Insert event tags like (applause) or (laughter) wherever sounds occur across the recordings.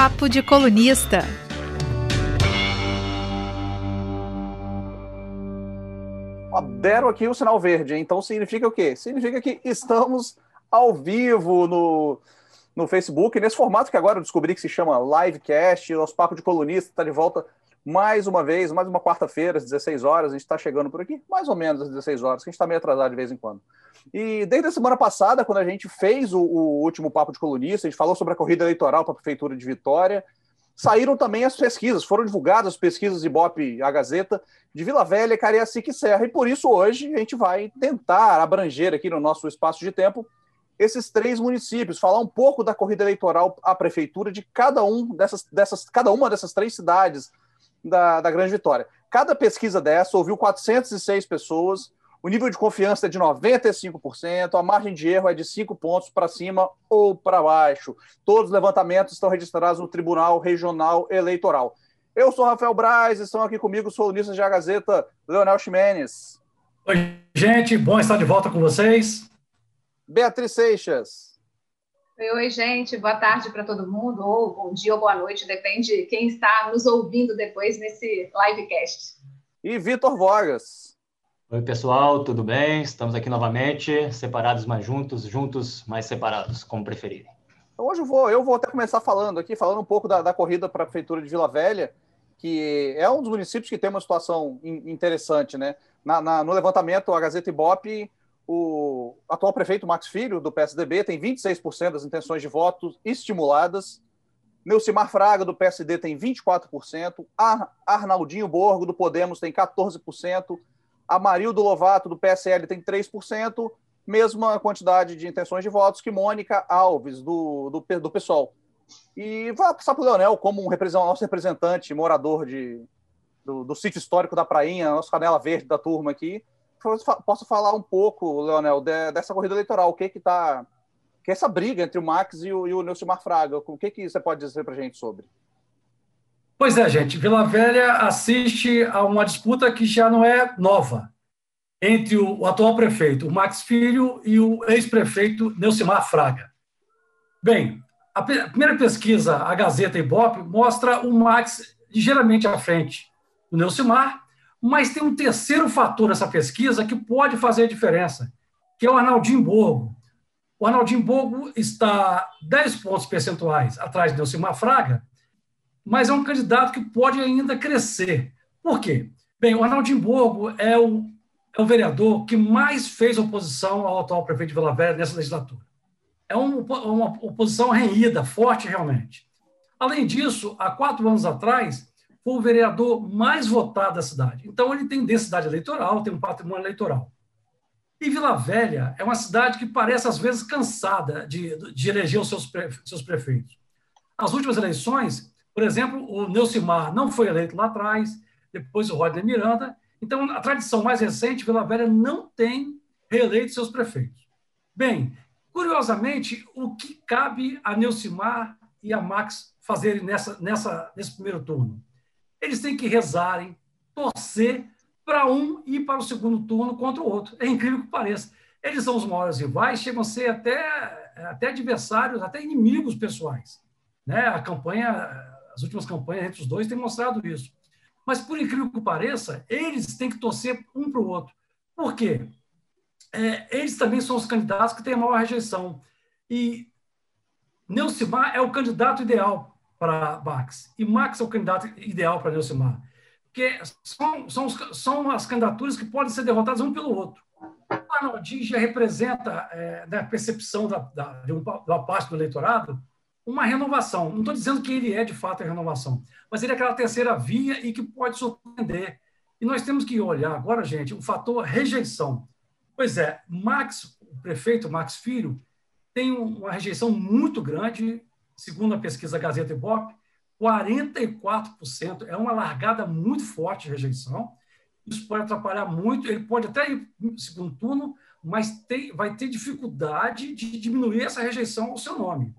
Papo de Colunista. Deram aqui o sinal verde, então significa o quê? Significa que estamos ao vivo no, no Facebook, nesse formato que agora eu descobri que se chama Livecast. Nosso Papo de Colunista está de volta mais uma vez, mais uma quarta-feira, às 16 horas. A gente está chegando por aqui, mais ou menos às 16 horas, que a gente está meio atrasado de vez em quando. E desde a semana passada, quando a gente fez o, o último Papo de Colunista, a gente falou sobre a corrida eleitoral para a Prefeitura de Vitória, saíram também as pesquisas, foram divulgadas as pesquisas Ibope a Gazeta de Vila Velha, Cariacica e Serra, e por isso hoje a gente vai tentar abranger aqui no nosso espaço de tempo esses três municípios, falar um pouco da corrida eleitoral à prefeitura de cada um dessas, dessas, cada uma dessas três cidades da, da Grande Vitória. Cada pesquisa dessa ouviu 406 pessoas, o nível de confiança é de 95%, a margem de erro é de 5 pontos para cima ou para baixo. Todos os levantamentos estão registrados no Tribunal Regional Eleitoral. Eu sou Rafael Braz, estão aqui comigo os colunistas de A Gazeta, Leonel Ximenes. Oi, gente, bom estar de volta com vocês. Beatriz Seixas. Oi, oi, gente, boa tarde para todo mundo, ou bom dia ou boa noite, depende de quem está nos ouvindo depois nesse livecast. E Vitor Vogas. Oi, pessoal, tudo bem? Estamos aqui novamente, separados mais juntos, juntos mais separados, como preferirem. Então, hoje eu vou, eu vou até começar falando aqui, falando um pouco da, da corrida para a Prefeitura de Vila Velha, que é um dos municípios que tem uma situação interessante, né? Na, na, no levantamento, a Gazeta Ibope o atual prefeito Max Filho, do PSDB, tem 26% das intenções de voto estimuladas. Neucimar Fraga, do PSD, tem 24%. Ar Arnaldinho Borgo, do Podemos, tem 14%. Amarildo Lovato, do PSL, tem 3%. Mesma quantidade de intenções de votos que Mônica Alves, do, do, do PSOL. E vai passar para o Leonel como um representante, nosso representante, morador de, do, do sítio histórico da Prainha, nosso canela verde da turma aqui posso falar um pouco, Leonel, de, dessa corrida eleitoral. O que que tá. Que é essa briga entre o Max e o, e o Neucimar Fraga. O que, que você pode dizer para a gente sobre? Pois é, gente. Vila Velha assiste a uma disputa que já não é nova entre o, o atual prefeito, o Max Filho, e o ex-prefeito Neucimar Fraga. Bem, a, pe a primeira pesquisa, a Gazeta Ibope, mostra o Max ligeiramente à frente do Neucimar, mas tem um terceiro fator nessa pesquisa que pode fazer a diferença, que é o Arnaldinho Borgo. O Arnaldinho Borgo está 10 pontos percentuais atrás de Nelson Fraga, mas é um candidato que pode ainda crescer. Por quê? Bem, o Arnaldinho Borgo é o, é o vereador que mais fez oposição ao atual prefeito de Vila Velha nessa legislatura. É uma, uma oposição renhida, forte realmente. Além disso, há quatro anos atrás, foi o vereador mais votado da cidade. Então, ele tem densidade eleitoral, tem um patrimônio eleitoral. E Vila Velha é uma cidade que parece, às vezes, cansada de, de eleger os seus, pre, seus prefeitos. As últimas eleições, por exemplo, o Neucimar não foi eleito lá atrás, depois o Rodney Miranda. Então, a tradição mais recente, Vila Velha não tem reeleito seus prefeitos. Bem, curiosamente, o que cabe a Neucimar e a Max fazerem nessa, nessa, nesse primeiro turno? Eles têm que rezarem, torcer para um ir para o segundo turno contra o outro. É incrível que pareça. Eles são os maiores rivais, chegam a ser até, até adversários, até inimigos pessoais. Né? A campanha, as últimas campanhas entre os dois têm mostrado isso. Mas, por incrível que pareça, eles têm que torcer um para o outro. Por quê? É, eles também são os candidatos que têm a maior rejeição. E Neucimar é o candidato ideal para Max. E Max é o candidato ideal para Neucimar. Porque são, são, são as candidaturas que podem ser derrotadas um pelo outro. O Arnaldinho já representa, é, na percepção da, da, de parte do eleitorado, uma renovação. Não estou dizendo que ele é, de fato, a renovação, mas ele é aquela terceira via e que pode surpreender. E nós temos que olhar agora, gente, o fator rejeição. Pois é, Max, o prefeito Max Filho, tem uma rejeição muito grande segundo a pesquisa Gazeta Ibope, 44%. É uma largada muito forte de rejeição. Isso pode atrapalhar muito. Ele pode até ir no segundo turno, mas tem, vai ter dificuldade de diminuir essa rejeição ao seu nome.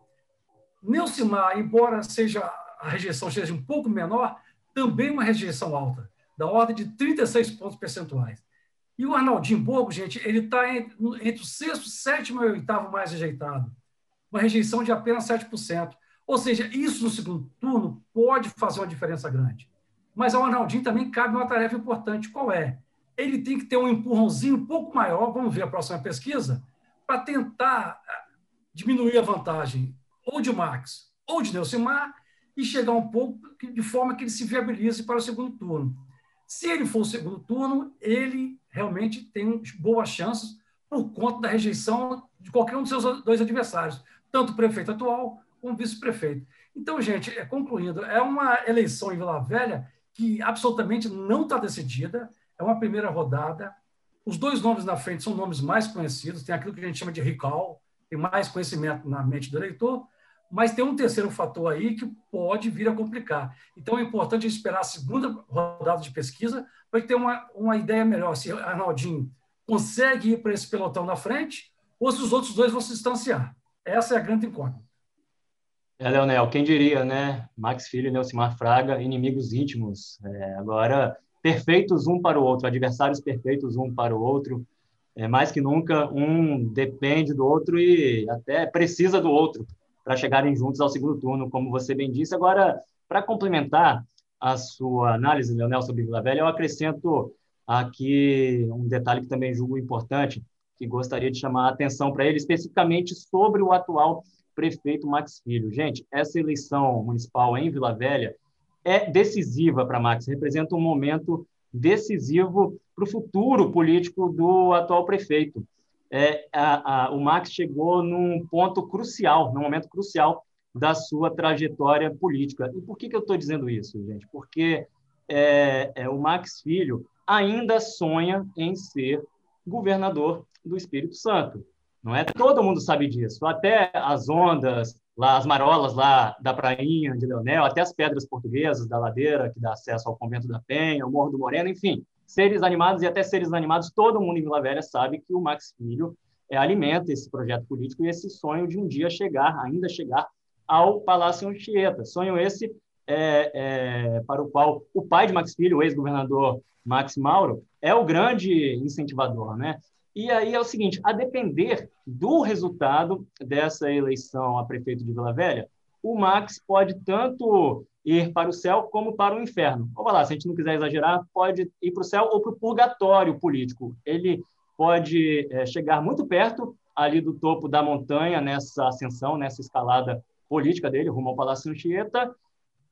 Neucimar, embora seja a rejeição seja um pouco menor, também uma rejeição alta, da ordem de 36 pontos percentuais. E o Arnaldinho Borgo, gente, ele está entre, entre o sexto, sétimo e oitavo mais rejeitado uma rejeição de apenas 7%. Ou seja, isso no segundo turno pode fazer uma diferença grande. Mas ao Arnaldinho também cabe uma tarefa importante. Qual é? Ele tem que ter um empurrãozinho um pouco maior, vamos ver a próxima pesquisa, para tentar ah, diminuir a vantagem ou de Max ou de Nelsimar e chegar um pouco de forma que ele se viabilize para o segundo turno. Se ele for o segundo turno, ele realmente tem boas chances por conta da rejeição de qualquer um dos seus dois adversários, tanto o prefeito atual como o vice-prefeito. Então, gente, é, concluindo, é uma eleição em Vila Velha que absolutamente não está decidida, é uma primeira rodada. Os dois nomes na frente são nomes mais conhecidos, tem aquilo que a gente chama de recall, tem mais conhecimento na mente do eleitor, mas tem um terceiro fator aí que pode vir a complicar. Então é importante esperar a segunda rodada de pesquisa para ter uma, uma ideia melhor se Arnaldinho consegue ir para esse pelotão na frente ou se os outros dois vão se distanciar. Essa é a grande incógnita. É, Leonel, quem diria, né? Max Filho e Nelcimar Fraga, inimigos íntimos. É, agora, perfeitos um para o outro, adversários perfeitos um para o outro. É, mais que nunca, um depende do outro e até precisa do outro para chegarem juntos ao segundo turno, como você bem disse. Agora, para complementar a sua análise, Leonel, sobre Vila Velha, eu acrescento aqui um detalhe que também julgo importante, que gostaria de chamar a atenção para ele, especificamente sobre o atual prefeito Max Filho. Gente, essa eleição municipal em Vila Velha é decisiva para Max, representa um momento decisivo para o futuro político do atual prefeito é, a, a, o Max chegou num ponto crucial, num momento crucial da sua trajetória política. E por que, que eu estou dizendo isso, gente? Porque é, é, o Max Filho ainda sonha em ser governador do Espírito Santo. Não é? Todo mundo sabe disso. Até as ondas, lá, as marolas lá da prainha de Leonel, até as pedras portuguesas da ladeira que dá acesso ao convento da Penha, o Morro do Moreno, enfim, seres animados e até seres animados, todo mundo em Vila Velha sabe que o Max Filho é, alimenta esse projeto político e esse sonho de um dia chegar, ainda chegar ao Palácio Anchieta. Sonho esse é, é, para o qual o pai de Max Filho, o ex-governador Max Mauro, é o grande incentivador, né? E aí é o seguinte, a depender do resultado dessa eleição a prefeito de Vila Velha, o Max pode tanto ir para o céu como para o inferno. Vamos lá, se a gente não quiser exagerar, pode ir para o céu ou para o purgatório político. Ele pode é, chegar muito perto ali do topo da montanha nessa ascensão, nessa escalada política dele, rumo ao Palácio Anchieta,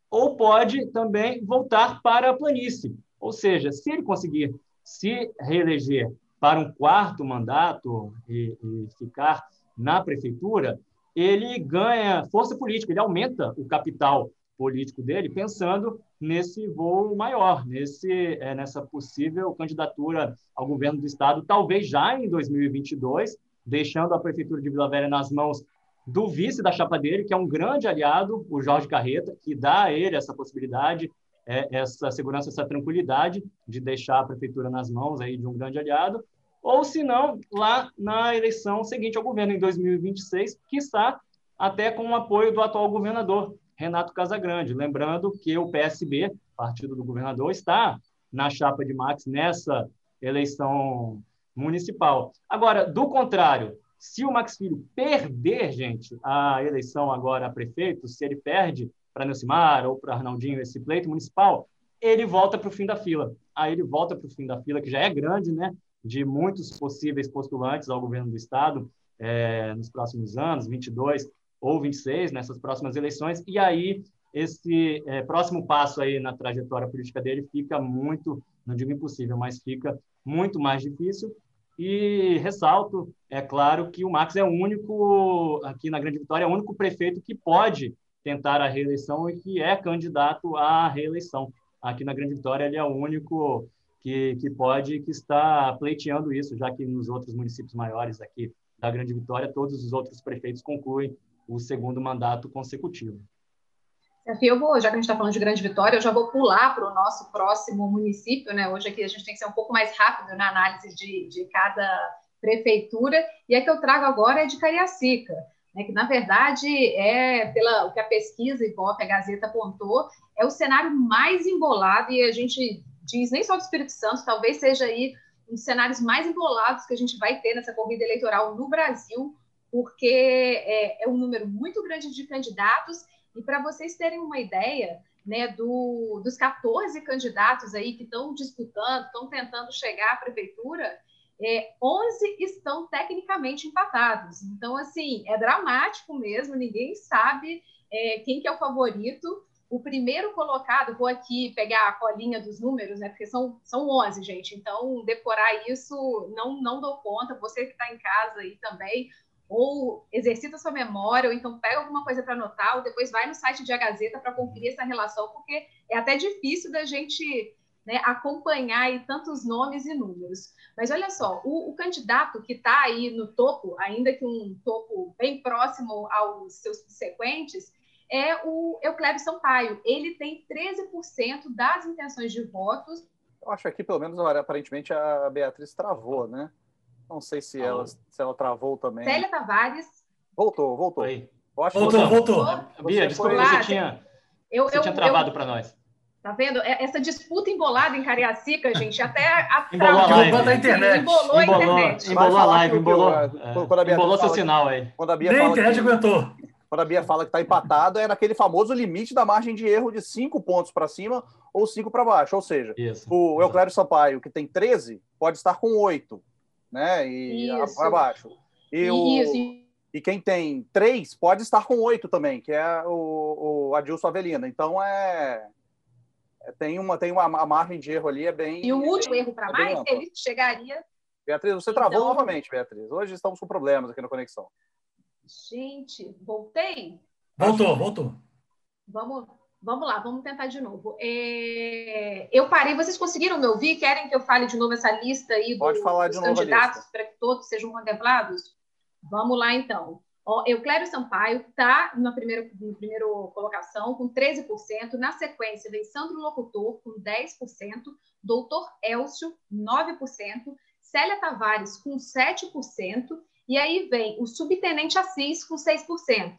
ou pode também voltar para a planície. Ou seja, se ele conseguir se reeleger para um quarto mandato e, e ficar na prefeitura, ele ganha força política, ele aumenta o capital político dele, pensando nesse voo maior, nesse, é, nessa possível candidatura ao governo do Estado, talvez já em 2022, deixando a Prefeitura de Vila Velha nas mãos do vice da chapa dele, que é um grande aliado, o Jorge Carreta, que dá a ele essa possibilidade, é, essa segurança, essa tranquilidade de deixar a Prefeitura nas mãos aí de um grande aliado, ou se não, lá na eleição seguinte ao governo, em 2026, que está até com o apoio do atual governador, Renato Casagrande. Lembrando que o PSB, partido do governador, está na chapa de Max nessa eleição municipal. Agora, do contrário, se o Max Filho perder, gente, a eleição agora a prefeito, se ele perde para Nelcimar ou para Arnaldinho esse pleito municipal, ele volta para o fim da fila. Aí ele volta para o fim da fila, que já é grande, né? De muitos possíveis postulantes ao governo do Estado é, nos próximos anos, 22, ou 26 nessas próximas eleições, e aí esse é, próximo passo aí na trajetória política dele fica muito, não digo impossível, mas fica muito mais difícil. E ressalto, é claro, que o Max é o único, aqui na Grande Vitória, é o único prefeito que pode tentar a reeleição e que é candidato à reeleição. Aqui na Grande Vitória, ele é o único que, que pode, que está pleiteando isso, já que nos outros municípios maiores aqui da Grande Vitória, todos os outros prefeitos concluem o segundo mandato consecutivo. Eu vou, já que a gente está falando de grande vitória, eu já vou pular para o nosso próximo município, né? Hoje aqui a gente tem que ser um pouco mais rápido na análise de, de cada prefeitura, e a que eu trago agora é de Cariacica, né? que na verdade é, pela o que a pesquisa e a Gazeta apontou, é o cenário mais embolado, e a gente diz nem só do Espírito Santo, talvez seja aí um dos cenários mais embolados que a gente vai ter nessa corrida eleitoral no Brasil, porque é, é um número muito grande de candidatos E para vocês terem uma ideia, né, do, dos 14 candidatos aí que estão disputando, estão tentando chegar à prefeitura, é, 11 estão tecnicamente empatados. Então, assim, é dramático mesmo, ninguém sabe é, quem que é o favorito. O primeiro colocado, vou aqui pegar a colinha dos números, né? Porque são, são 11, gente. Então, decorar isso não, não dou conta. Você que está em casa aí também, ou exercita sua memória, ou então pega alguma coisa para anotar, ou depois vai no site de A Gazeta para conferir essa relação, porque é até difícil da gente né, acompanhar aí tantos nomes e números. Mas olha só, o, o candidato que está aí no topo, ainda que um topo bem próximo aos seus subsequentes, é o Euclébio Sampaio. Ele tem 13% das intenções de votos. Eu acho que aqui, pelo menos, aparentemente, a Beatriz travou, né? Não sei se, ela, se ela travou também. Célia Tavares. Voltou, voltou. Oi. voltou, você... voltou. Bia, desculpa, foi... você tinha, eu, você eu, tinha travado para nós. Tá vendo? É, essa disputa embolada em Cariacica, gente, até a (laughs) embolou a live. Da internet. Embolou, embolou a internet. Embolou a live, embolou. É, embolou seu sinal aí. Quando a Bia Nem a internet aguentou quando a Bia fala que está empatado, é naquele famoso limite da margem de erro de cinco pontos para cima ou cinco para baixo. Ou seja, Isso. o Euclério Sampaio, que tem 13, pode estar com 8, né? E para baixo. E, o, e quem tem 3 pode estar com 8 também, que é o, o Adilson Avelina. Então é. É tem uma, tem uma a margem de erro ali, é bem. E o último é erro para mais, ele chegaria. Beatriz, você travou então... novamente, Beatriz. Hoje estamos com problemas aqui na conexão. Gente, voltei? Voltou, voltou. Vamos, vamos lá, vamos tentar de novo. É, eu parei, vocês conseguiram me ouvir? Querem que eu fale de novo essa lista aí do, Pode falar de dos candidatos para que todos sejam contemplados? Vamos lá, então. Euclério Sampaio está na primeira, na primeira colocação, com 13%. Na sequência, vem Sandro Locutor, com 10%. Doutor Elcio, 9%. Célia Tavares, com 7%. E aí vem o subtenente Assis com 6%.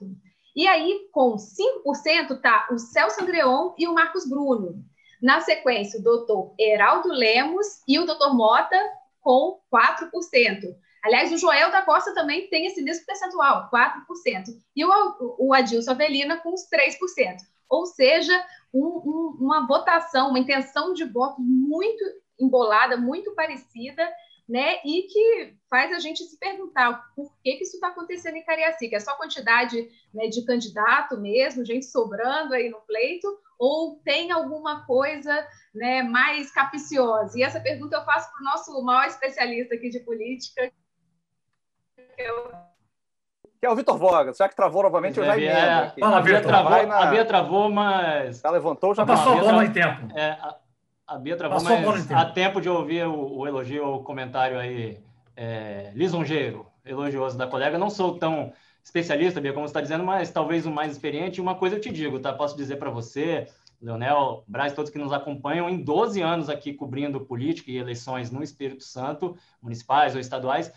E aí, com 5%, tá o Celso Andreon e o Marcos Bruno. Na sequência, o doutor Heraldo Lemos e o doutor Mota com 4%. Aliás, o Joel da Costa também tem esse mesmo percentual, 4%. E o, o Adilson Avelina com os 3%. Ou seja, um, um, uma votação, uma intenção de voto muito embolada, muito parecida, né? E que faz a gente se perguntar por que, que isso está acontecendo em Cariacica. É só quantidade né, de candidato mesmo, gente sobrando aí no pleito, ou tem alguma coisa né, mais capiciosa? E essa pergunta eu faço para o nosso maior especialista aqui de política, que é o que é o Vitor Voga. Já que travou novamente, eu já emendo é. Fala, Vitor. Travou, na... A Bia travou, mas... Já levantou, já... Passou a bola em tempo. É, a a Bia travou, mas há tempo de ouvir o, o elogio ou o comentário aí é, lisonjeiro, elogioso da colega. Não sou tão especialista, Bia, como você está dizendo, mas talvez o mais experiente. Uma coisa eu te digo, tá? Posso dizer para você, Leonel, Braz, todos que nos acompanham, em 12 anos aqui cobrindo política e eleições no Espírito Santo, municipais ou estaduais,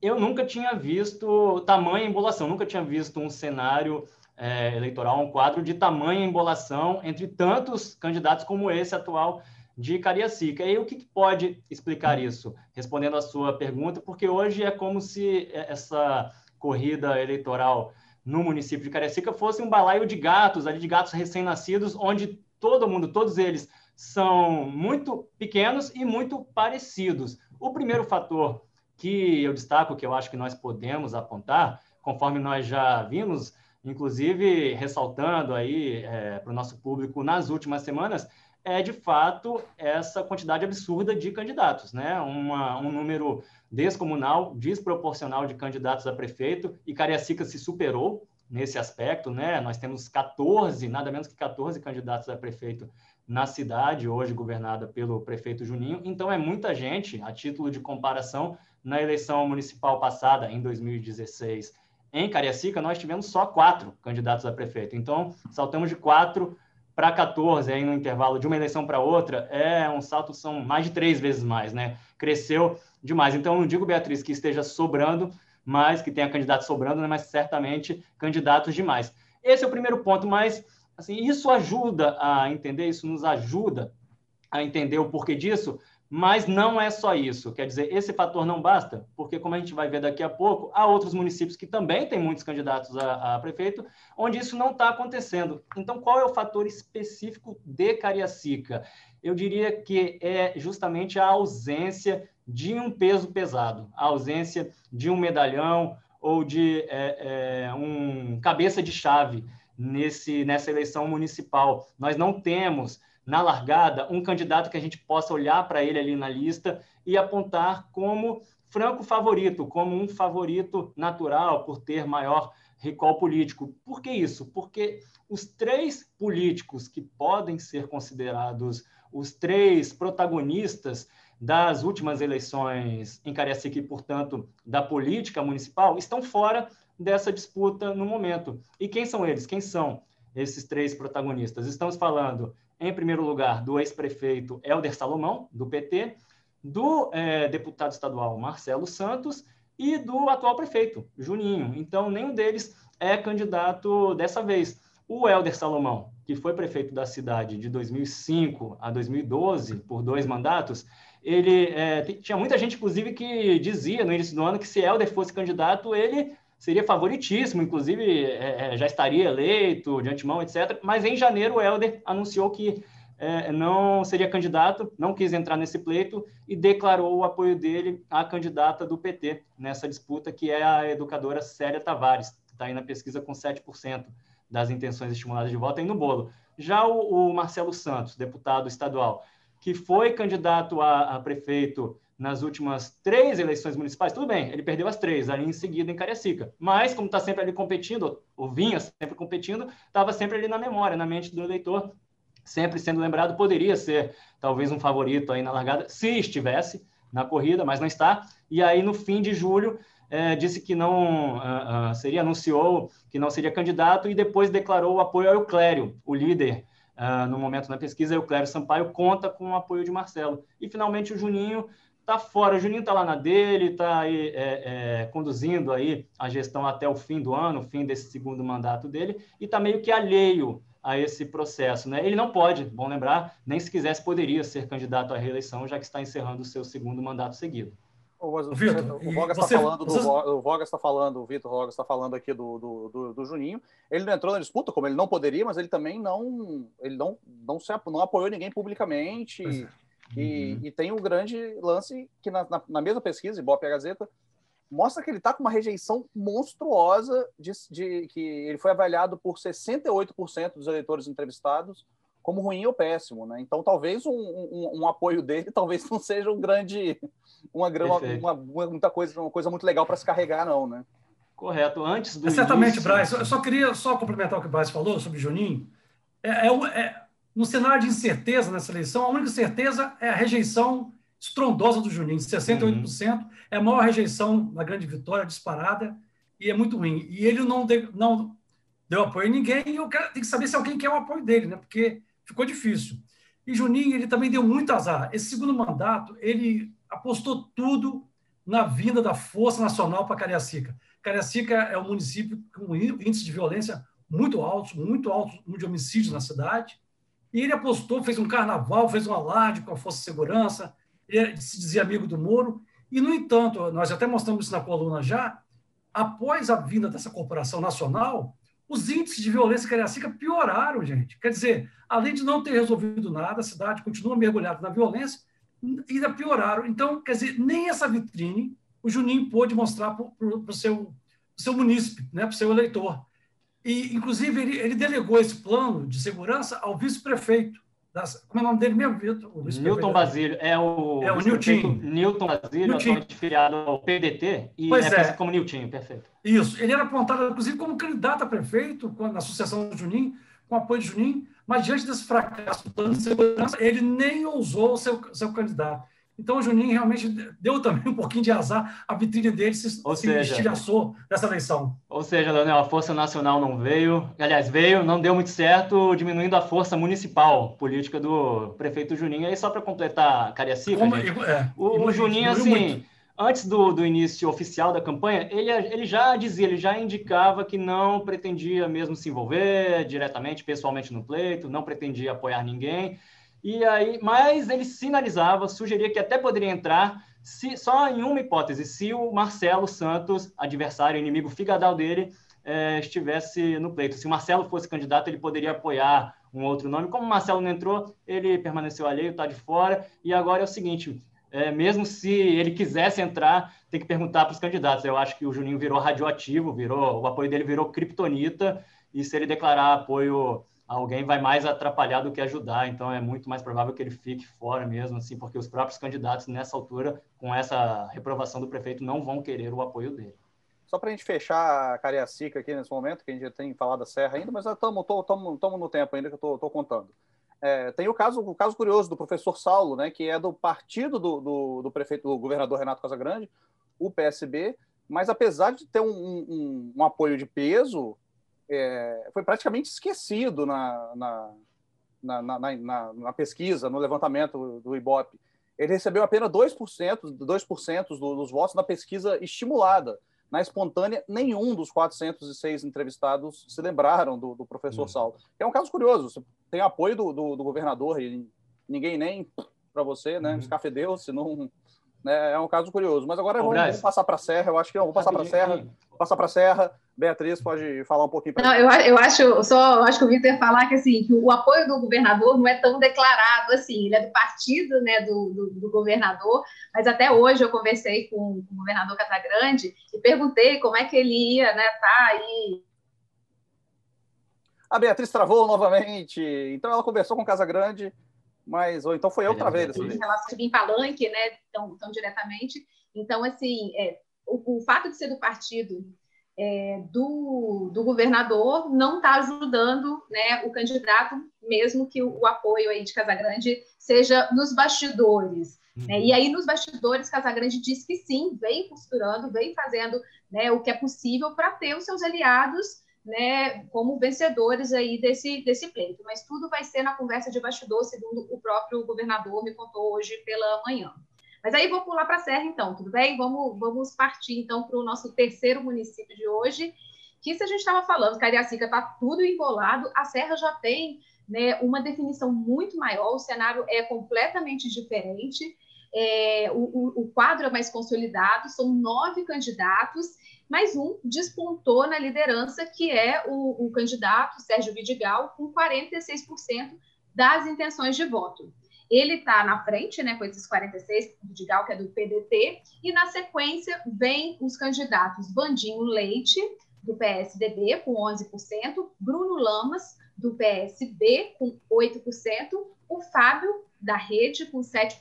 eu nunca tinha visto tamanha embolação, nunca tinha visto um cenário é, eleitoral, um quadro de tamanha embolação entre tantos candidatos como esse atual de Cariacica. E o que, pode explicar isso? Respondendo à sua pergunta, porque hoje é como se essa corrida eleitoral no município de Cariacica fosse um balaio de gatos, ali de gatos recém-nascidos, onde todo mundo, todos eles, são muito pequenos e muito parecidos. O primeiro fator que eu destaco, que eu acho que nós podemos apontar, conforme nós já vimos, inclusive ressaltando aí é, para o nosso público nas últimas semanas, é de fato essa quantidade absurda de candidatos, né? Uma, um número descomunal, desproporcional de candidatos a prefeito, e Cariacica se superou nesse aspecto, né? Nós temos 14, nada menos que 14 candidatos a prefeito na cidade, hoje governada pelo prefeito Juninho. Então, é muita gente, a título de comparação, na eleição municipal passada, em 2016, em Cariacica, nós tivemos só quatro candidatos a prefeito. Então, saltamos de quatro para 14 aí no intervalo de uma eleição para outra, é um salto, são mais de três vezes mais, né? Cresceu demais. Então, não digo, Beatriz, que esteja sobrando, mas que tenha candidatos sobrando, né? mas certamente candidatos demais. Esse é o primeiro ponto, mas assim, isso ajuda a entender, isso nos ajuda a entender o porquê disso, Mas não é só isso. Quer dizer, esse fator não basta, porque, como a gente vai ver daqui a pouco, há outros municípios que também têm muitos candidatos a, a prefeito, onde isso não está acontecendo. Então, qual é o fator específico de Cariacica? Eu diria que é justamente a ausência de um peso pesado, a ausência de um medalhão ou de é, é, um cabeça de chave nesse, nessa eleição municipal. Nós não temos na largada, um candidato que a gente possa olhar para ele ali na lista e apontar como franco favorito, como um favorito natural por ter maior recall político. Por que isso? Porque os três políticos que podem ser considerados os três protagonistas das últimas eleições em Cariacica e, portanto, da política municipal, estão fora dessa disputa no momento. E quem são eles? Quem são esses três protagonistas? Estamos falando em primeiro lugar, do ex-prefeito Helder Salomão, do PT, do é, deputado estadual Marcelo Santos e do atual prefeito, Juninho. Então, nenhum deles é candidato dessa vez. O Helder Salomão, que foi prefeito da cidade de 2005 a 2012, por dois mandatos, ele é, tinha muita gente, inclusive, que dizia no início do ano que se Helder fosse candidato, ele seria favoritíssimo, inclusive é, é, já estaria eleito de antemão, etc. Mas em janeiro o Helder anunciou que é, não seria candidato, não quis entrar nesse pleito e declarou o apoio dele à candidata do PT nessa disputa, que é a educadora Célia Tavares, que está aí na pesquisa com 7% das intenções estimuladas de voto aí no bolo. Já o, o Marcelo Santos, deputado estadual, que foi candidato a, a prefeito nas últimas três eleições municipais, tudo bem, ele perdeu as três, ali em seguida em Cariacica. Mas, como está sempre ali competindo, ou vinha sempre competindo, estava sempre ali na memória, na mente do eleitor, sempre sendo lembrado, poderia ser talvez um favorito aí na largada, se estivesse na corrida, mas não está. E aí, no fim de julho, é, disse que não uh, uh, seria, anunciou que não seria candidato e depois declarou o apoio ao Euclério, o líder Uh, no momento na pesquisa, o Clério Sampaio conta com o apoio de Marcelo. E, finalmente, o Juninho está fora. O Juninho está lá na dele, está aí é, é, conduzindo aí a gestão até o fim do ano, o fim desse segundo mandato dele, e está meio que alheio a esse processo. Né? Ele não pode, bom lembrar, nem se quisesse poderia ser candidato à reeleição, já que está encerrando o seu segundo mandato seguido. O, o, Vitor, o Vogas está falando, do, o Vogas está falando, o Vitor Vogas está falando aqui do, do, do, do, Juninho. Ele não entrou na disputa, como ele não poderia, mas ele também não, ele não, não, se, não apoiou ninguém publicamente. É. E, uhum. e tem um grande lance que na, na, na mesma pesquisa, Ibope a Gazeta, mostra que ele está com uma rejeição monstruosa de, de, que ele foi avaliado por 68% dos eleitores entrevistados como ruim ou péssimo, né? Então talvez um, um, um apoio dele (laughs) talvez não seja um grande uma, uma, uma muita coisa uma coisa muito legal para se carregar não, né? Correto. Antes do é, certamente, início... Braz. Eu só queria só complementar o que o Braz falou sobre o Juninho. É, é, é no cenário de incerteza nessa eleição, a única certeza é a rejeição estrondosa do Juninho. 68% uhum. é a maior rejeição na grande vitória, disparada, e é muito ruim. E ele não, de, não deu apoio a ninguém, e eu quero, tem que saber se alguém quer o apoio dele, né? porque ficou difícil. E Juninho, ele também deu muito azar. Esse segundo mandato, ele apostou tudo na vinda da Força Nacional para Cariacica. Cariacica é um município com índice de violência muito alto, muito alto de homicídios na cidade, e ele apostou, fez um carnaval, fez um alarde com a Força de Segurança, ele se dizia amigo do Moro. E, no entanto, nós até mostramos isso na coluna já, após a vinda dessa corporação nacional, os índices de violência em Cariacica pioraram, gente. Quer dizer, além de não ter resolvido nada, a cidade continua mergulhada na violência, ainda pioraram. Então, quer dizer, nem essa vitrine o Juninho pôde mostrar para o seu, seu munícipe, né, para o seu eleitor. E, inclusive, ele, ele delegou esse plano de segurança ao vice-prefeito. Como é o nome dele mesmo, Vitor? Newton Basílio. É o, é o Nilton. Newton Basílio, atualmente filiado ao PDT, e pois é, é. como Nilton, perfeito. Isso. Ele era apontado, inclusive, como candidato a prefeito na Associação do Juninho, com apoio de Juninho, mas diante desse fracasso do plano de segurança, ele nem ousou ser seu candidato. Então, o Juninho realmente deu também um pouquinho de azar, a vitrine dele se, ou se seja, estilhaçou nessa eleição. Ou seja, Leonel, a Força Nacional não veio, aliás, veio, não deu muito certo, diminuindo a força municipal política do prefeito Juninho. Aí, só para completar Cariacica, Como, gente, é, o, o Juninho, assim, muito. antes do, do início oficial da campanha, ele, ele já dizia, ele já indicava que não pretendia mesmo se envolver diretamente, pessoalmente no pleito, não pretendia apoiar ninguém, E aí, mas ele sinalizava, sugeria que até poderia entrar se, só em uma hipótese, se o Marcelo Santos, adversário, inimigo figadal dele, é, estivesse no pleito. Se o Marcelo fosse candidato, ele poderia apoiar um outro nome. Como o Marcelo não entrou, ele permaneceu alheio, está de fora. E agora é o seguinte: é, mesmo se ele quisesse entrar, tem que perguntar para os candidatos. Eu acho que o Juninho virou radioativo, virou o apoio dele virou criptonita. E se ele declarar apoio alguém vai mais atrapalhar do que ajudar. Então é muito mais provável que ele fique fora mesmo, assim, porque os próprios candidatos nessa altura, com essa reprovação do prefeito, não vão querer o apoio dele. Só para a gente fechar a Cariacica aqui nesse momento, que a gente já tem falado da Serra ainda, mas estamos no tempo ainda que eu estou contando. É, tem o caso, o caso curioso do professor Saulo, né, que é do partido do, do, do prefeito, do governador Renato Casagrande, o PSB, mas apesar de ter um, um, um apoio de peso, é, foi praticamente esquecido na, na, na, na, na pesquisa, no levantamento do Ibope. Ele recebeu apenas 2%, 2% dos votos na pesquisa estimulada. Na espontânea, nenhum dos 406 entrevistados se lembraram do, do professor uhum. Saulo. É um caso curioso. Você tem apoio do, do, do governador e ninguém nem para você, né? Uhum. Escafedeu, se não. Né, é um caso curioso. Mas agora vamos, vamos, passar para a Serra. Eu acho que não, vou passar para a Serra. Passar para a Serra. Beatriz pode falar um pouquinho. Não, eu, eu acho, só eu acho que o Vitor falar que assim que o apoio do governador não é tão declarado assim. Ele é do partido, né, do, do, do governador. Mas até hoje eu conversei com, com o governador Casagrande e perguntei como é que ele ia, né, tá aí. A Beatriz travou novamente. Então ela conversou com o Casagrande, mas ou então foi eu outra vez. Em relação em palanque, né, tão, tão diretamente. Então assim, é, o, o fato de ser do partido é, do, do, governador não está ajudando né, o candidato, mesmo que o, o, apoio aí de Casagrande seja nos bastidores. Né? Uhum. Né? E aí, nos bastidores, Casagrande diz que sim, vem costurando, vem fazendo né, o que é possível para ter os seus aliados né, como vencedores aí desse, desse pleito. Mas tudo vai ser na conversa de bastidor, segundo o próprio governador me contou hoje pela manhã. Mas aí vou pular para a Serra, então, tudo bem? Vamos, vamos partir, então, para o nosso terceiro município de hoje, que se a gente estava falando, Cariacica está tudo embolado, a Serra já tem né, uma definição muito maior, o cenário é completamente diferente, é, o, o, quadro é mais consolidado, são nove candidatos, mas um despontou na liderança, que é o, o candidato Sérgio Vidigal, com 46% das intenções de voto. Ele está na frente, né, com esses 46, de Gal, que é do PDT, e na sequência vem os candidatos Bandinho Leite, do PSDB, com 11%, Bruno Lamas, do PSB, com 8%, o Fábio, da Rede, com 7%,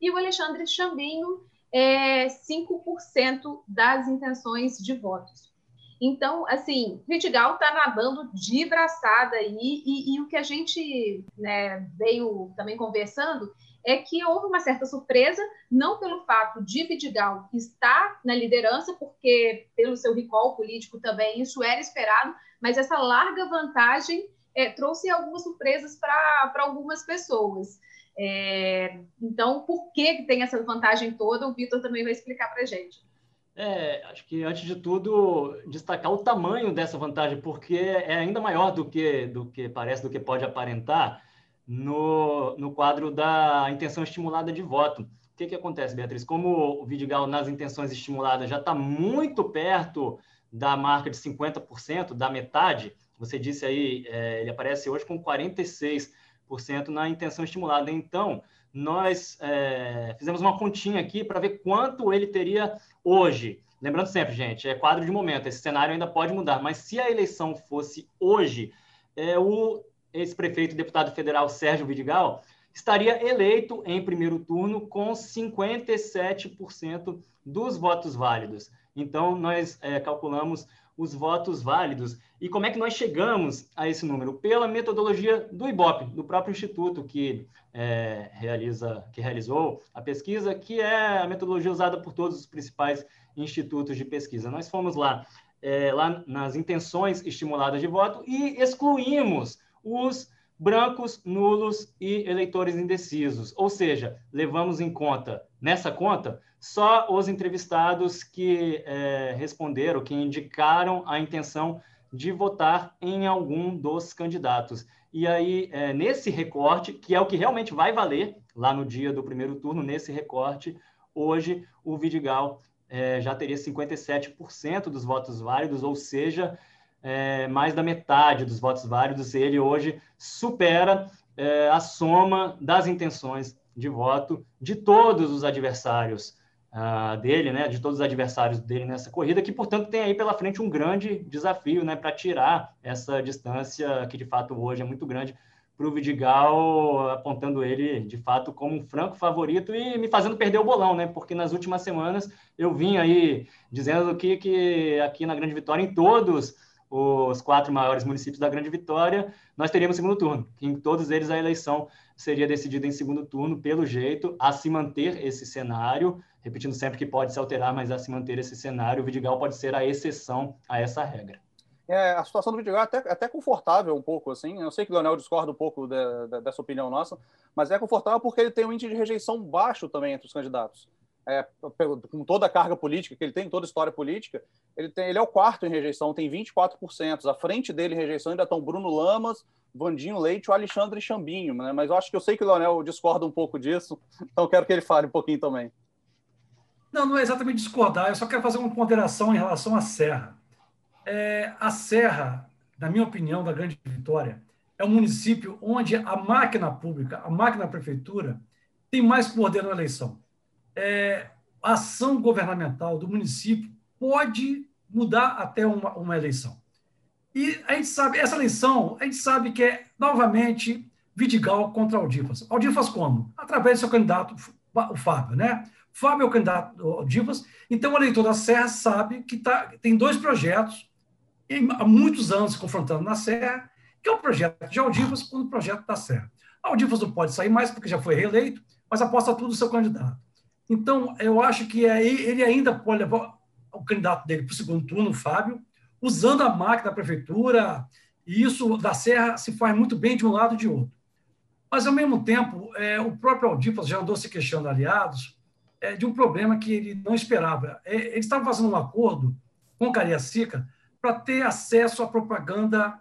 e o Alexandre Chambinho, é, 5% das intenções de votos. Então, assim, Vidigal está nadando de braçada aí, e, e o que a gente né, veio também conversando é que houve uma certa surpresa, não pelo fato de Vidigal estar na liderança, porque pelo seu recall político também isso era esperado, mas essa larga vantagem é, trouxe algumas surpresas para algumas pessoas. É, então, por que tem essa vantagem toda, o Vitor também vai explicar para a gente. É, acho que antes de tudo destacar o tamanho dessa vantagem, porque é ainda maior do que do que parece, do que pode aparentar no, no quadro da intenção estimulada de voto. O que, que acontece, Beatriz? Como o Vidigal nas intenções estimuladas já está muito perto da marca de 50%, da metade, você disse aí, é, ele aparece hoje com 46% na intenção estimulada. Então, nós é, fizemos uma continha aqui para ver quanto ele teria hoje. Lembrando sempre, gente, é quadro de momento, esse cenário ainda pode mudar, mas se a eleição fosse hoje, é, o ex-prefeito deputado federal Sérgio Vidigal estaria eleito em primeiro turno com 57% dos votos válidos. Então, nós é, calculamos os votos válidos. E como é que nós chegamos a esse número? Pela metodologia do IBOP, do próprio instituto que é, realiza, que realizou a pesquisa, que é a metodologia usada por todos os principais institutos de pesquisa. Nós fomos lá, é, lá nas intenções estimuladas de voto e excluímos os brancos, nulos e eleitores indecisos. Ou seja, levamos em conta, nessa conta, só os entrevistados que é, responderam, que indicaram a intenção de votar em algum dos candidatos. E aí, é, nesse recorte, que é o que realmente vai valer lá no dia do primeiro turno, nesse recorte, hoje o Vidigal é, já teria 57% dos votos válidos, ou seja, é, mais da metade dos votos válidos. Ele hoje supera é, a soma das intenções de voto de todos os adversários uh, dele, né, de todos os adversários dele nessa corrida, que, portanto, tem aí pela frente um grande desafio né, para tirar essa distância, que de fato hoje é muito grande, para o Vidigal, apontando ele de fato como um franco favorito e me fazendo perder o bolão, né? Porque nas últimas semanas eu vim aí dizendo que, que aqui na Grande Vitória, em todos os quatro maiores municípios da Grande Vitória, nós teríamos segundo turno. Em todos eles a eleição seria decidida em segundo turno, pelo jeito, a se manter esse cenário repetindo sempre que pode se alterar, mas a se manter esse cenário, o Vidigal pode ser a exceção a essa regra. É, a situação do Vidigal é até, é até confortável um pouco, assim. Eu sei que o Leonel discorda um pouco de, de, dessa opinião nossa, mas é confortável porque ele tem um índice de rejeição baixo também entre os candidatos. É, com toda a carga política que ele tem, toda a história política, ele, tem, ele é o quarto em rejeição, tem 24%. À frente dele em rejeição ainda estão Bruno Lamas, Vandinho Leite e o Alexandre Chambinho, né? mas eu acho que eu sei que o Leonel discorda um pouco disso, (laughs) então quero que ele fale um pouquinho também. Não, não é exatamente discordar, eu só quero fazer uma ponderação em relação à Serra. É, a Serra, na minha opinião, da Grande Vitória, é um município onde a máquina pública, a máquina prefeitura, tem mais poder na eleição. É, a ação governamental do município pode mudar até uma, uma eleição. E a gente sabe, essa eleição, a gente sabe que é novamente Vidigal contra Aldifas. Aldifas como? Através do seu candidato, o Fábio, né? Fábio é o candidato ao Divas, então o eleitor da Serra sabe que tá, tem dois projetos, há muitos anos se confrontando na Serra, que é o projeto de Aldivas com o projeto da Serra. Aldivas não pode sair mais porque já foi reeleito, mas aposta tudo no seu candidato. Então, eu acho que é, ele ainda pode levar o candidato dele para o segundo turno, o Fábio, usando a máquina da prefeitura, e isso da Serra se faz muito bem de um lado e de outro. Mas, ao mesmo tempo, é, o próprio Aldivas já andou se questionando aliados, é, de um problema que ele não esperava. É, eles estavam fazendo um acordo com Cariacica para ter acesso à propaganda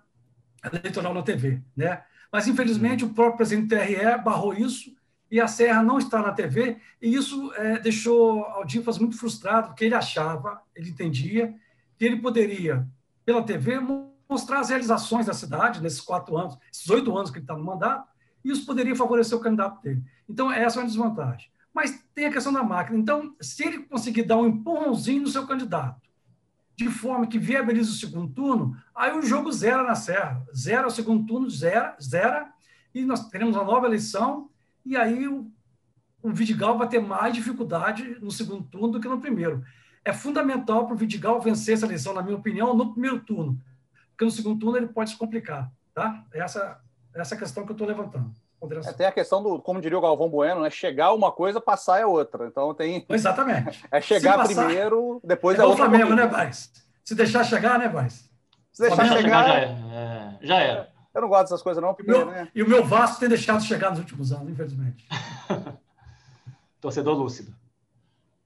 eleitoral na TV, né? Mas infelizmente o próprio presidente do TRE barrou isso e a Serra não está na TV e isso é, deixou Aldifas muito frustrado porque ele achava, ele entendia que ele poderia pela TV mostrar as realizações da cidade nesses quatro anos, esses oito anos que ele está no mandato, e isso poderia favorecer o candidato dele. Então essa é uma desvantagem mas tem a questão da máquina. Então, se ele conseguir dar um empurrãozinho no seu candidato, de forma que viabilize o segundo turno, aí o jogo zera na Serra. Zera o segundo turno, zera, zera, e nós teremos uma nova eleição, e aí o, o Vidigal vai ter mais dificuldade no segundo turno do que no primeiro. É fundamental para o Vidigal vencer essa eleição, na minha opinião, no primeiro turno, porque no segundo turno ele pode se complicar. Tá? Essa, essa é a questão que eu estou levantando. É, tem a questão do, como diria o Galvão Bueno, né? Chegar uma coisa, passar é outra. Então tem. (laughs) Exatamente. (laughs) É chegar passar, primeiro, depois é, é outra. o Flamengo, né, Vaz? Se deixar chegar, né, Vaz? Se deixar chegar, chegar, já é. é. Já era. Eu não gosto dessas coisas, não. Porque, e, meu, né? e o meu Vasco tem deixado chegar nos últimos anos, infelizmente. (laughs) Torcedor lúcido.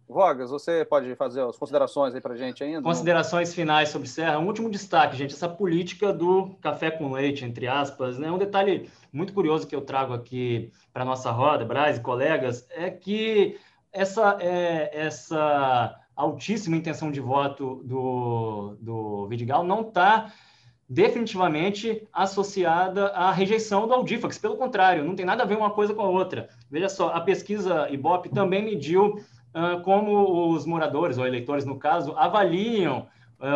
Vogas, você pode fazer as considerações aí para gente ainda? Considerações finais sobre Serra. Um último destaque, gente, essa política do café com leite, entre aspas, né? Um detalhe muito curioso que eu trago aqui para nossa roda, Braz e colegas, é que essa, é, essa altíssima intenção de voto do, do Vidigal não está definitivamente associada à rejeição do Audifax. Pelo contrário, não tem nada a ver uma coisa com a outra. Veja só, a pesquisa Ibope também mediu como os moradores, ou eleitores no caso, avaliam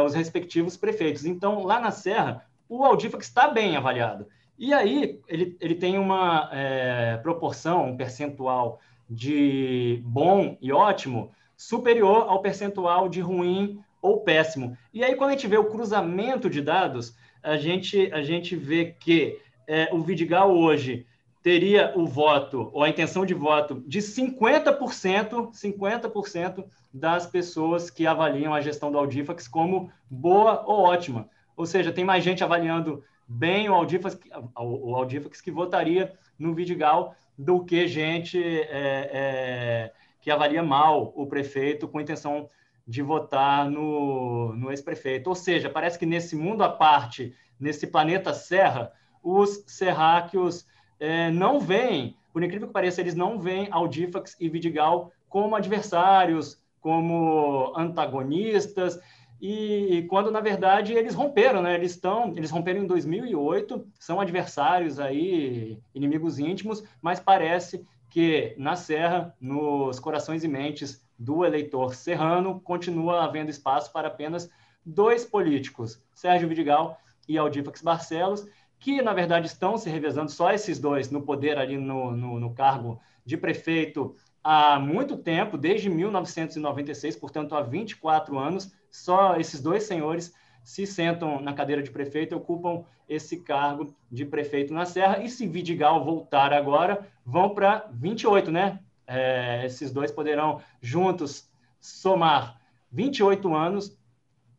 os respectivos prefeitos. Então, lá na Serra, o Aldifax está bem avaliado. E aí, ele, ele tem uma é, proporção, um percentual de bom e ótimo superior ao percentual de ruim ou péssimo. E aí, quando a gente vê o cruzamento de dados, a gente, a gente vê que é, o Vidigal hoje teria o voto, ou a intenção de voto, de 50%, 50% das pessoas que avaliam a gestão do Audifax como boa ou ótima. Ou seja, tem mais gente avaliando bem o Audifax, o Audifax que votaria no Vidigal do que gente é, é, que avalia mal o prefeito com intenção de votar no, no ex-prefeito. Ou seja, parece que nesse mundo à parte, nesse planeta Serra, os serráqueos é, não veem, por incrível que pareça, eles não veem Aldifax e Vidigal como adversários, como antagonistas, e, quando na verdade eles romperam, né? Eles estão, eles romperam em 2008, são adversários aí, inimigos íntimos, mas parece que na Serra, nos corações e mentes do eleitor serrano, continua havendo espaço para apenas dois políticos, Sérgio Vidigal e Aldifax Barcelos, que na verdade estão se revezando só esses dois no poder ali no, no, no cargo de prefeito há muito tempo, desde 1996, portanto há 24 anos, só esses dois senhores se sentam na cadeira de prefeito ocupam esse cargo de prefeito na Serra. E se Vidigal voltar agora, vão para 28, né? É, esses dois poderão juntos somar 28 anos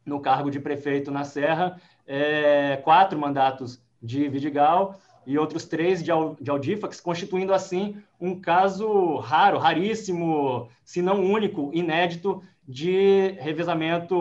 no cargo de prefeito na Serra, é, quatro mandatos de Vidigal e outros três de, de Audifax, constituindo assim um caso raro, raríssimo, se não único, inédito, de revezamento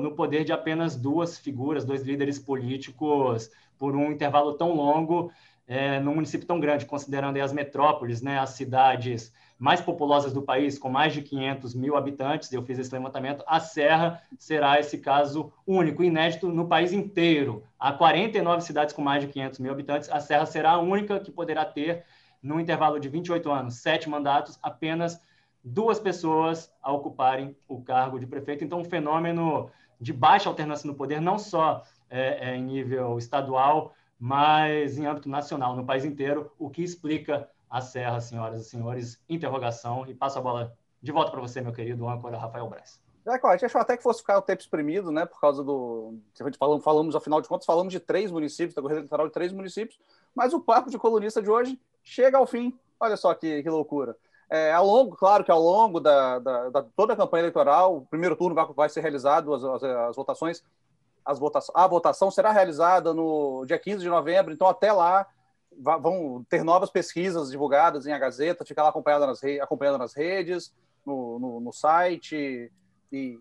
no poder de apenas duas figuras, dois líderes políticos, por um intervalo tão longo, é, num município tão grande, considerando as metrópoles, né, as cidades mais populosas do país, com mais de 500 mil habitantes, eu fiz esse levantamento, a Serra será esse caso único, inédito no país inteiro. Há 49 cidades com mais de 500 mil habitantes, a Serra será a única que poderá ter, num intervalo de 28 anos, sete mandatos, apenas duas pessoas a ocuparem o cargo de prefeito. Então, um fenômeno de baixa alternância no poder, não só é, é, em nível estadual, mas em âmbito nacional, no país inteiro, o que explica a Serra, senhoras e senhores. Interrogação. E passo a bola de volta para você, meu querido âncora Rafael Braz. É, claro, a gente achou até que fosse ficar o tempo exprimido, né? Por causa do. Falamos, falamos, afinal de contas, falamos de três municípios, da corrida eleitoral de três municípios, mas o papo de colunista de hoje chega ao fim. Olha só que, que loucura. É, ao longo, claro que ao longo da, da, da, toda a campanha eleitoral, o primeiro turno vai, vai ser realizado, as, as, as votações, as vota a votação será realizada no dia 15 de novembro, então até lá vão ter novas pesquisas divulgadas em A Gazeta, ficar lá acompanhando nas, acompanhando nas redes, no, no, no site, e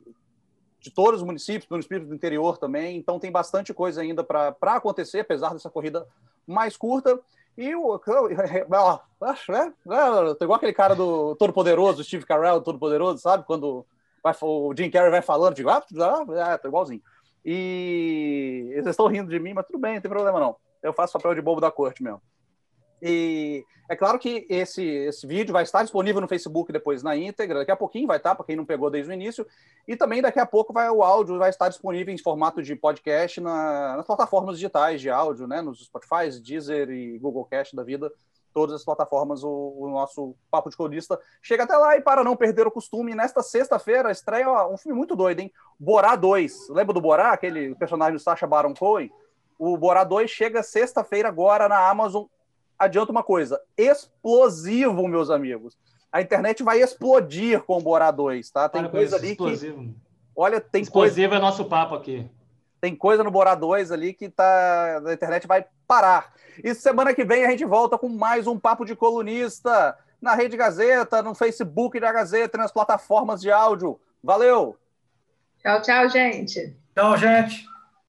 de todos os municípios, municípios do interior também, então tem bastante coisa ainda para acontecer, apesar dessa corrida mais curta. E o. (laughs) Né? Igual aquele cara do Todo Poderoso, Steve Carell, Todo Poderoso, sabe? Quando vai, o Jim Carrey vai falando, digo, ah, ah, tô igualzinho. E eles estão rindo de mim, mas tudo bem, não tem problema não. Eu faço papel de bobo da corte mesmo. E é claro que esse, esse vídeo vai estar disponível no Facebook depois na íntegra, daqui a pouquinho vai estar, para quem não pegou desde o início, e também daqui a pouco vai, o áudio vai estar disponível em formato de podcast na, nas plataformas digitais de áudio, né, nos Spotify, Deezer e Google Cast da vida, todas as plataformas, o, o nosso Papo de Codista chega até lá, e para não perder o costume, nesta sexta-feira estreia ó, um filme muito doido, hein? Borá 2, lembra do Borá, aquele personagem do Sacha Baron Cohen? O Borá 2 chega sexta-feira agora na Amazon adianta uma coisa: explosivo, meus amigos. A internet vai explodir com o Borá 2, tá? Tem Para coisa ali explosivo. que. Olha, tem explosivo coisa... é nosso papo aqui. Tem coisa no Borá 2 ali que tá... a internet vai parar. E semana que vem a gente volta com mais um Papo de Colunista na Rede Gazeta, no Facebook da Gazeta, nas plataformas de áudio. Valeu! Tchau, tchau, gente. Tchau, gente.